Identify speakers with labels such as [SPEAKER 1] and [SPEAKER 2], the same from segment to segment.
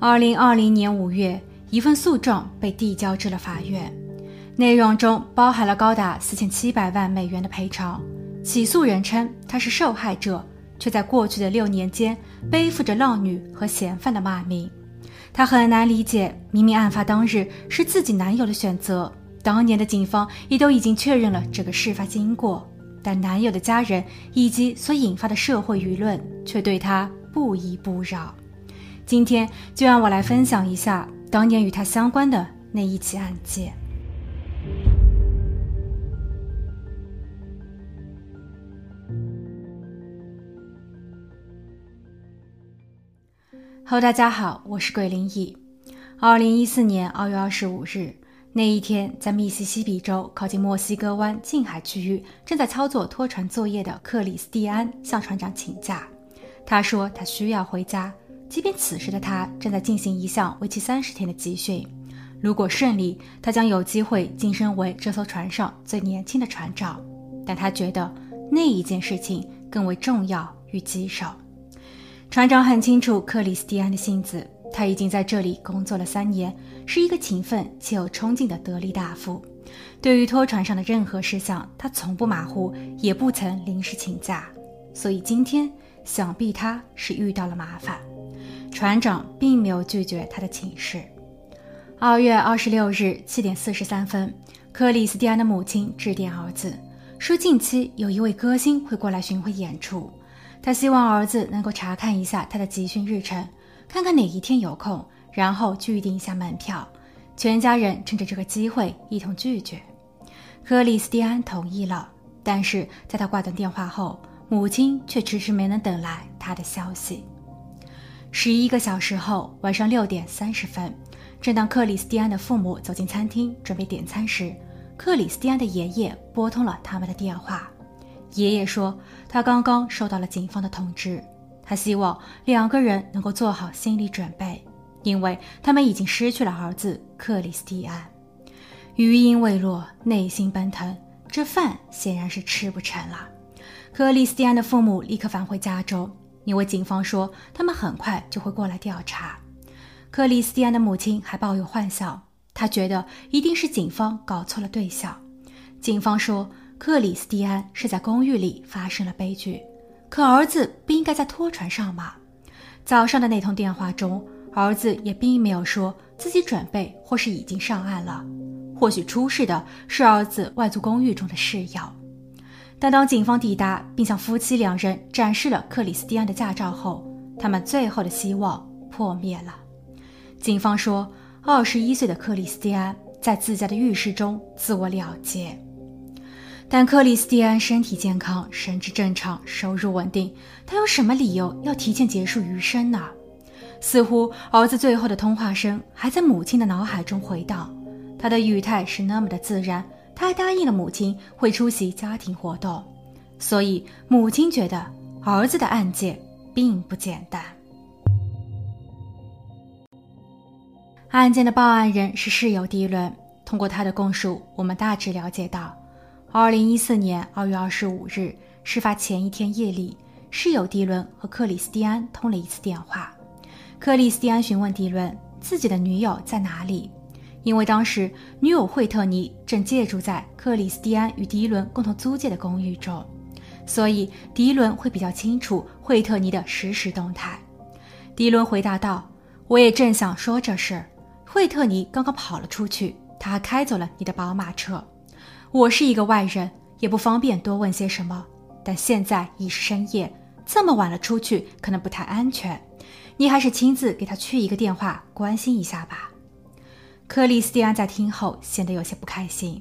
[SPEAKER 1] 二零二零年五月，一份诉状被递交至了法院，内容中包含了高达四千七百万美元的赔偿。起诉人称他是受害者，却在过去的六年间背负着浪女和嫌犯的骂名。他很难理解，明明案发当日是自己男友的选择，当年的警方也都已经确认了这个事发经过，但男友的家人以及所引发的社会舆论却对他不依不饶。今天就让我来分享一下当年与他相关的那一起案件。Hello，大家好，我是桂林异。二零一四年二月二十五日那一天，在密西西比州靠近墨西哥湾近海区域正在操作拖船作业的克里斯蒂安向船长请假。他说他需要回家，即便此时的他正在进行一项为期三十天的集训。如果顺利，他将有机会晋升为这艘船上最年轻的船长。但他觉得那一件事情更为重要与棘手。船长很清楚克里斯蒂安的性子，他已经在这里工作了三年，是一个勤奋且有冲劲的得力大夫。对于拖船上的任何事项，他从不马虎，也不曾临时请假。所以今天想必他是遇到了麻烦。船长并没有拒绝他的请示。二月二十六日七点四十三分，克里斯蒂安的母亲致电儿子，说近期有一位歌星会过来巡回演出。他希望儿子能够查看一下他的集训日程，看看哪一天有空，然后预订一下门票。全家人趁着这个机会一同拒绝。克里斯蒂安同意了，但是在他挂断电话后，母亲却迟迟没能等来他的消息。十一个小时后，晚上六点三十分，正当克里斯蒂安的父母走进餐厅准备点餐时，克里斯蒂安的爷爷拨通了他们的电话。爷爷说，他刚刚收到了警方的通知，他希望两个人能够做好心理准备，因为他们已经失去了儿子克里斯蒂安。余音未落，内心奔腾，这饭显然是吃不成了。克里斯蒂安的父母立刻返回家中，因为警方说他们很快就会过来调查。克里斯蒂安的母亲还抱有幻想，她觉得一定是警方搞错了对象。警方说。克里斯蒂安是在公寓里发生了悲剧，可儿子不应该在拖船上吗？早上的那通电话中，儿子也并没有说自己准备或是已经上岸了。或许出事的是儿子外租公寓中的室友。但当警方抵达并向夫妻两人展示了克里斯蒂安的驾照后，他们最后的希望破灭了。警方说，二十一岁的克里斯蒂安在自家的浴室中自我了结。但克里斯蒂安身体健康，神智正常，收入稳定，他有什么理由要提前结束余生呢？似乎儿子最后的通话声还在母亲的脑海中回荡，他的语态是那么的自然，他答应了母亲会出席家庭活动，所以母亲觉得儿子的案件并不简单。案件的报案人是室友迪伦，通过他的供述，我们大致了解到。二零一四年二月二十五日，事发前一天夜里，室友迪伦和克里斯蒂安通了一次电话。克里斯蒂安询问迪伦自己的女友在哪里，因为当时女友惠特尼正借住在克里斯蒂安与迪伦共同租借的公寓中，所以迪伦会比较清楚惠特尼的实时动态。迪伦回答道：“我也正想说这事，惠特尼刚刚跑了出去，他还开走了你的宝马车。”我是一个外人，也不方便多问些什么。但现在已是深夜，这么晚了出去可能不太安全。你还是亲自给他去一个电话，关心一下吧。克里斯蒂安在听后显得有些不开心。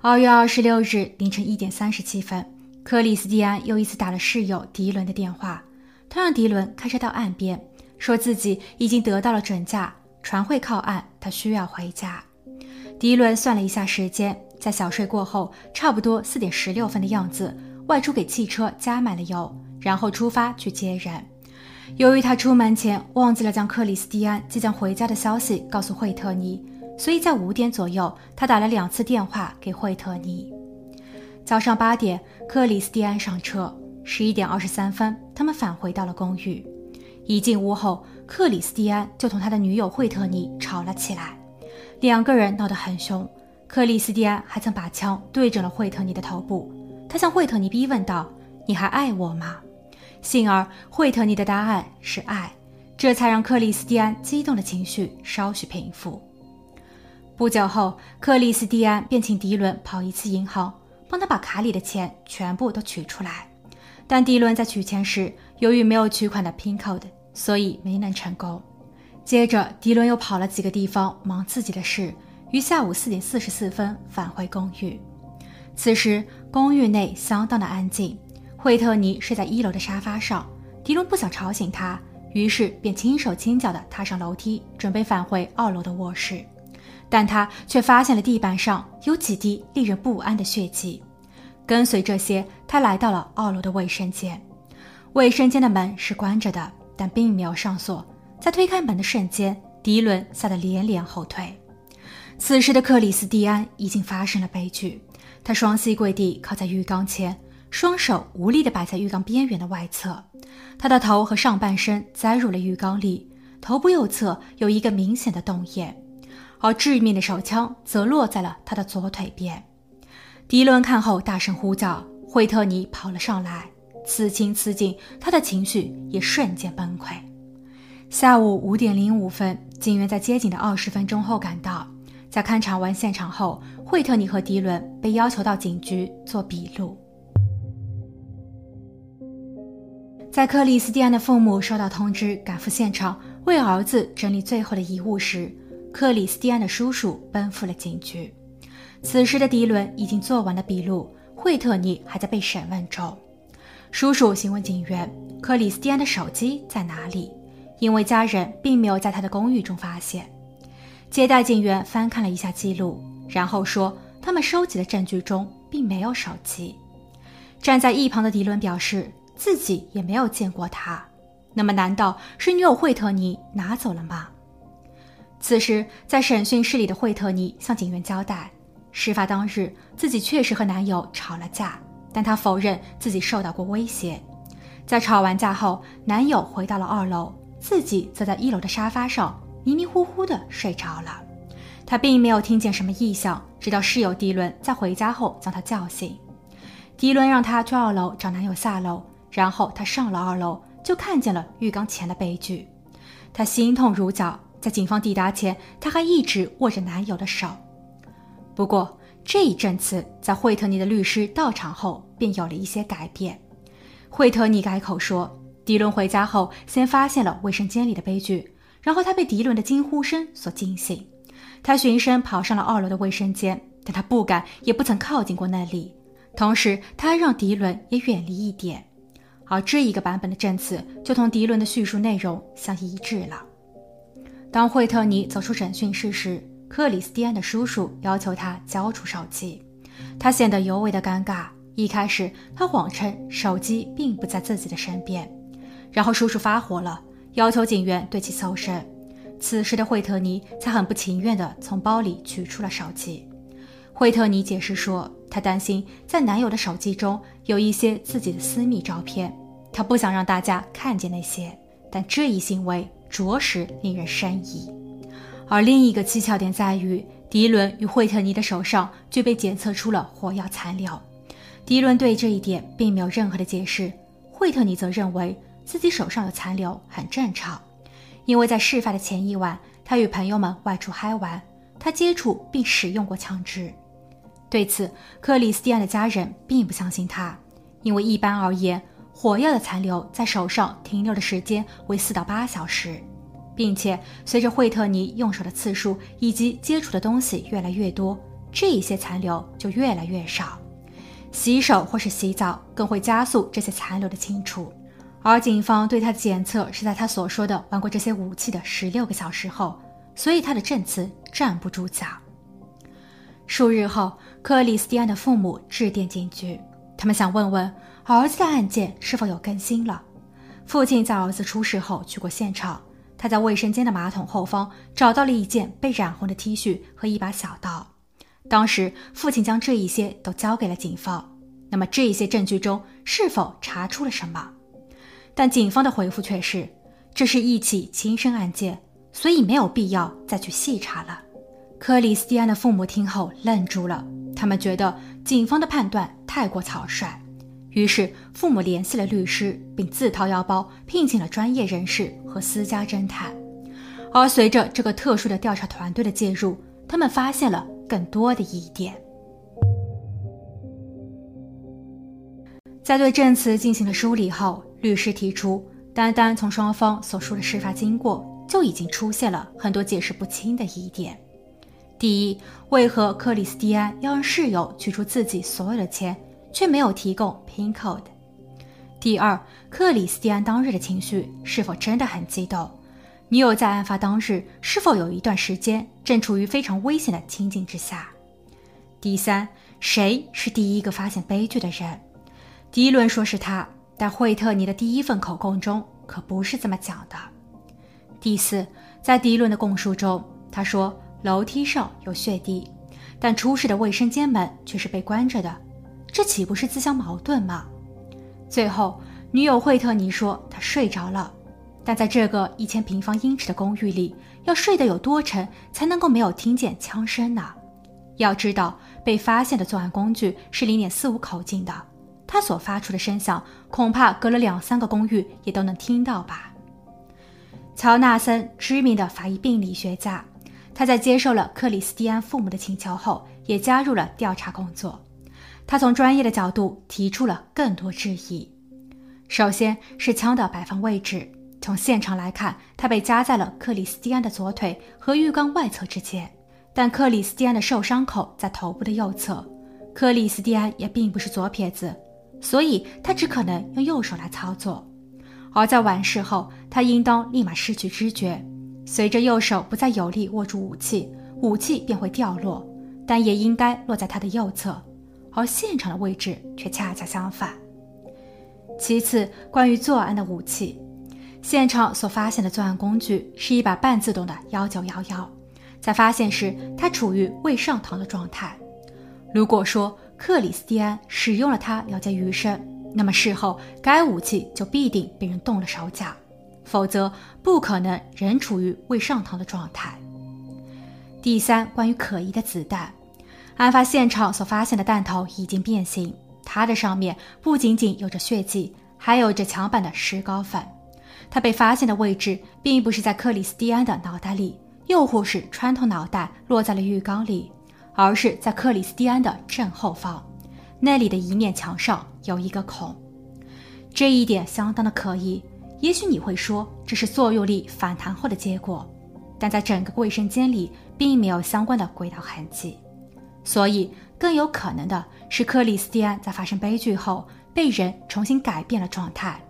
[SPEAKER 1] 二月二十六日凌晨一点三十七分，克里斯蒂安又一次打了室友迪伦的电话，他让迪伦开车到岸边，说自己已经得到了准假，船会靠岸，他需要回家。迪伦算了一下时间。在小睡过后，差不多四点十六分的样子，外出给汽车加满了油，然后出发去接人。由于他出门前忘记了将克里斯蒂安即将回家的消息告诉惠特尼，所以在五点左右，他打了两次电话给惠特尼。早上八点，克里斯蒂安上车。十一点二十三分，他们返回到了公寓。一进屋后，克里斯蒂安就同他的女友惠特尼吵了起来，两个人闹得很凶。克里斯蒂安还曾把枪对准了惠特尼的头部，他向惠特尼逼问道：“你还爱我吗？”幸而惠特尼的答案是爱，这才让克里斯蒂安激动的情绪稍许平复。不久后，克里斯蒂安便请迪伦跑一次银行，帮他把卡里的钱全部都取出来。但迪伦在取钱时，由于没有取款的 PIN code，所以没能成功。接着，迪伦又跑了几个地方忙自己的事。于下午四点四十四分返回公寓。此时，公寓内相当的安静。惠特尼睡在一楼的沙发上，迪伦不想吵醒他，于是便轻手轻脚地踏上楼梯，准备返回二楼的卧室。但他却发现了地板上有几滴令人不安的血迹。跟随这些，他来到了二楼的卫生间。卫生间的门是关着的，但并没有上锁。在推开门的瞬间，迪伦吓得连连后退。此时的克里斯蒂安已经发生了悲剧，他双膝跪地靠在浴缸前，双手无力地摆在浴缸边缘的外侧，他的头和上半身栽入了浴缸里，头部右侧有一个明显的洞眼，而致命的手枪则落在了他的左腿边。迪伦看后大声呼叫，惠特尼跑了上来，此情此景，他的情绪也瞬间崩溃。下午五点零五分，警员在接警的二十分钟后赶到。在勘察完现场后，惠特尼和迪伦被要求到警局做笔录。在克里斯蒂安的父母收到通知赶赴现场为儿子整理最后的遗物时，克里斯蒂安的叔叔奔赴了警局。此时的迪伦已经做完了笔录，惠特尼还在被审问中。叔叔询问警员：“克里斯蒂安的手机在哪里？”因为家人并没有在他的公寓中发现。接待警员翻看了一下记录，然后说：“他们收集的证据中并没有手机。”站在一旁的迪伦表示自己也没有见过他。那么，难道是女友惠特尼拿走了吗？此时，在审讯室里的惠特尼向警员交代，事发当日自己确实和男友吵了架，但她否认自己受到过威胁。在吵完架后，男友回到了二楼，自己则在一楼的沙发上。迷迷糊糊的睡着了，他并没有听见什么异响，直到室友迪伦在回家后将他叫醒。迪伦让他去二楼找男友下楼，然后他上了二楼，就看见了浴缸前的悲剧。他心痛如绞，在警方抵达前，他还一直握着男友的手。不过这一证词在惠特尼的律师到场后便有了一些改变。惠特尼改口说，迪伦回家后先发现了卫生间里的悲剧。然后他被迪伦的惊呼声所惊醒，他循声跑上了二楼的卫生间，但他不敢也不曾靠近过那里。同时，他还让迪伦也远离一点。而这一个版本的证词就同迪伦的叙述内容相一致了。当惠特尼走出审讯室时，克里斯蒂安的叔叔要求他交出手机，他显得尤为的尴尬。一开始，他谎称手机并不在自己的身边，然后叔叔发火了。要求警员对其搜身，此时的惠特尼才很不情愿地从包里取出了手机。惠特尼解释说，她担心在男友的手机中有一些自己的私密照片，她不想让大家看见那些。但这一行为着实令人生疑。而另一个蹊跷点在于，迪伦与惠特尼的手上均被检测出了火药残留。迪伦对这一点并没有任何的解释，惠特尼则认为。自己手上有残留很正常，因为在事发的前一晚，他与朋友们外出嗨玩，他接触并使用过枪支。对此，克里斯蒂安的家人并不相信他，因为一般而言，火药的残留在手上停留的时间为四到八小时，并且随着惠特尼用手的次数以及接触的东西越来越多，这一些残留就越来越少。洗手或是洗澡更会加速这些残留的清除。而警方对他的检测是在他所说的玩过这些武器的十六个小时后，所以他的证词站不住脚。数日后，克里斯蒂安的父母致电警局，他们想问问儿子的案件是否有更新了。父亲在儿子出事后去过现场，他在卫生间的马桶后方找到了一件被染红的 T 恤和一把小刀。当时，父亲将这一些都交给了警方。那么，这一些证据中是否查出了什么？但警方的回复却是，这是一起轻生案件，所以没有必要再去细查了。克里斯蒂安的父母听后愣住了，他们觉得警方的判断太过草率，于是父母联系了律师，并自掏腰包聘请了专业人士和私家侦探。而随着这个特殊的调查团队的介入，他们发现了更多的疑点。在对证词进行了梳理后，律师提出，单单从双方所述的事发经过，就已经出现了很多解释不清的疑点。第一，为何克里斯蒂安要让室友取出自己所有的钱，却没有提供 PIN code？第二，克里斯蒂安当日的情绪是否真的很激动？女友在案发当日是否有一段时间正处于非常危险的情境之下？第三，谁是第一个发现悲剧的人？迪伦说是他，但惠特尼的第一份口供中可不是这么讲的。第四，在迪伦的供述中，他说。楼梯上有血滴，但出事的卫生间门却是被关着的，这岂不是自相矛盾吗？最后，女友惠特尼说她睡着了，但在这个一千平方英尺的公寓里，要睡得有多沉才能够没有听见枪声呢？要知道，被发现的作案工具是零点四五口径的，它所发出的声响恐怕隔了两三个公寓也都能听到吧？乔纳森，知名的法医病理学家。他在接受了克里斯蒂安父母的请求后，也加入了调查工作。他从专业的角度提出了更多质疑。首先是枪的摆放位置，从现场来看，它被夹在了克里斯蒂安的左腿和浴缸外侧之间。但克里斯蒂安的受伤口在头部的右侧，克里斯蒂安也并不是左撇子，所以他只可能用右手来操作。而在完事后，他应当立马失去知觉。随着右手不再有力握住武器，武器便会掉落，但也应该落在他的右侧，而现场的位置却恰恰相反。其次，关于作案的武器，现场所发现的作案工具是一把半自动的幺九幺幺，在发现时它处于未上膛的状态。如果说克里斯蒂安使用了它了结余生，那么事后该武器就必定被人动了手脚。否则不可能仍处于未上膛的状态。第三，关于可疑的子弹，案发现场所发现的弹头已经变形，它的上面不仅仅有着血迹，还有着墙板的石膏粉。它被发现的位置并不是在克里斯蒂安的脑袋里，又或是穿透脑袋落在了浴缸里，而是在克里斯蒂安的正后方，那里的一面墙上有一个孔。这一点相当的可疑。也许你会说这是作用力反弹后的结果，但在整个卫生间里并没有相关的轨道痕迹，所以更有可能的是克里斯蒂安在发生悲剧后被人重新改变了状态，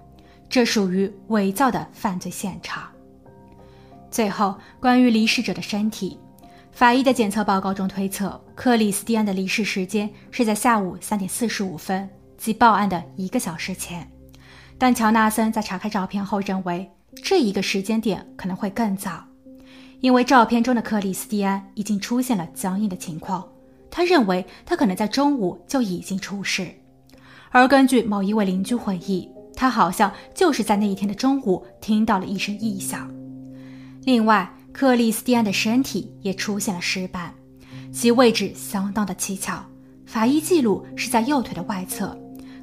[SPEAKER 1] 这属于伪造的犯罪现场。最后，关于离世者的身体，法医的检测报告中推测克里斯蒂安的离世时间是在下午三点四十五分，即报案的一个小时前。但乔纳森在查看照片后认为，这一个时间点可能会更早，因为照片中的克里斯蒂安已经出现了僵硬的情况。他认为他可能在中午就已经出事，而根据某一位邻居回忆，他好像就是在那一天的中午听到了一声异响。另外，克里斯蒂安的身体也出现了尸斑，其位置相当的蹊跷，法医记录是在右腿的外侧。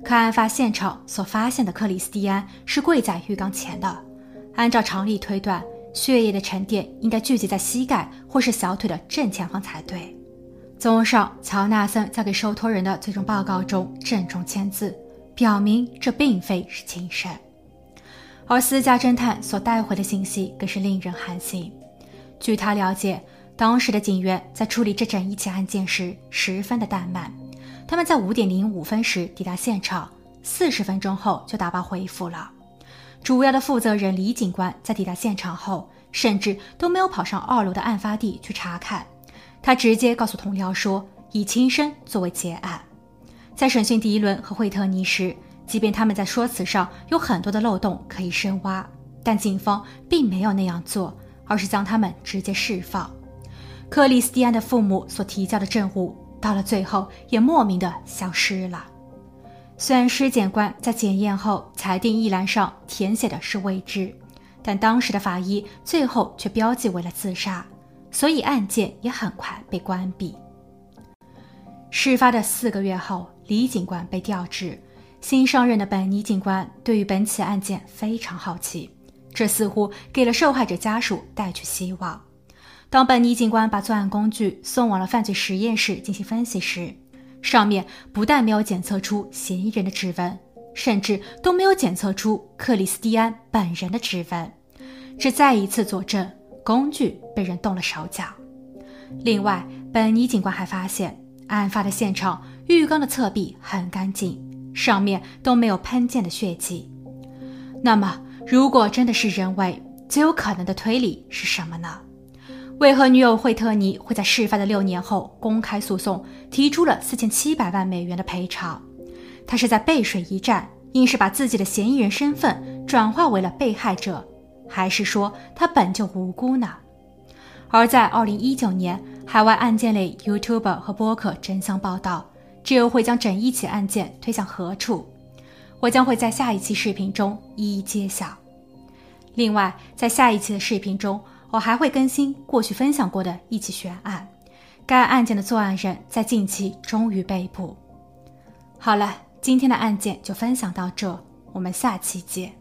[SPEAKER 1] 可案发现场所发现的克里斯蒂安是跪在浴缸前的，按照常理推断，血液的沉淀应该聚集在膝盖或是小腿的正前方才对。综上，乔纳森在给受托人的最终报告中郑重签字，表明这并非是轻生。而私家侦探所带回的信息更是令人寒心。据他了解，当时的警员在处理这整一起案件时十分的怠慢。他们在五点零五分时抵达现场，四十分钟后就打包回府了。主要的负责人李警官在抵达现场后，甚至都没有跑上二楼的案发地去查看，他直接告诉同僚说，以轻生作为结案。在审讯迪伦和惠特尼时，即便他们在说辞上有很多的漏洞可以深挖，但警方并没有那样做，而是将他们直接释放。克里斯蒂安的父母所提交的证物。到了最后，也莫名的消失了。虽然尸检官在检验后裁定一栏上填写的是未知，但当时的法医最后却标记为了自杀，所以案件也很快被关闭。事发的四个月后，李警官被调职。新上任的本尼警官对于本起案件非常好奇，这似乎给了受害者家属带去希望。当本尼警官把作案工具送往了犯罪实验室进行分析时，上面不但没有检测出嫌疑人的指纹，甚至都没有检测出克里斯蒂安本人的指纹，这再一次佐证工具被人动了手脚。另外，本尼警官还发现，案发的现场浴缸的侧壁很干净。上面都没有喷溅的血迹，那么如果真的是人为，最有可能的推理是什么呢？为何女友惠特尼会在事发的六年后公开诉讼，提出了四千七百万美元的赔偿？她是在背水一战，硬是把自己的嫌疑人身份转化为了被害者，还是说他本就无辜呢？而在二零一九年，海外案件类 YouTuber 和播客争相报道。这又会将整一起案件推向何处？我将会在下一期视频中一一揭晓。另外，在下一期的视频中，我还会更新过去分享过的一起悬案。该案件的作案人在近期终于被捕。好了，今天的案件就分享到这，我们下期见。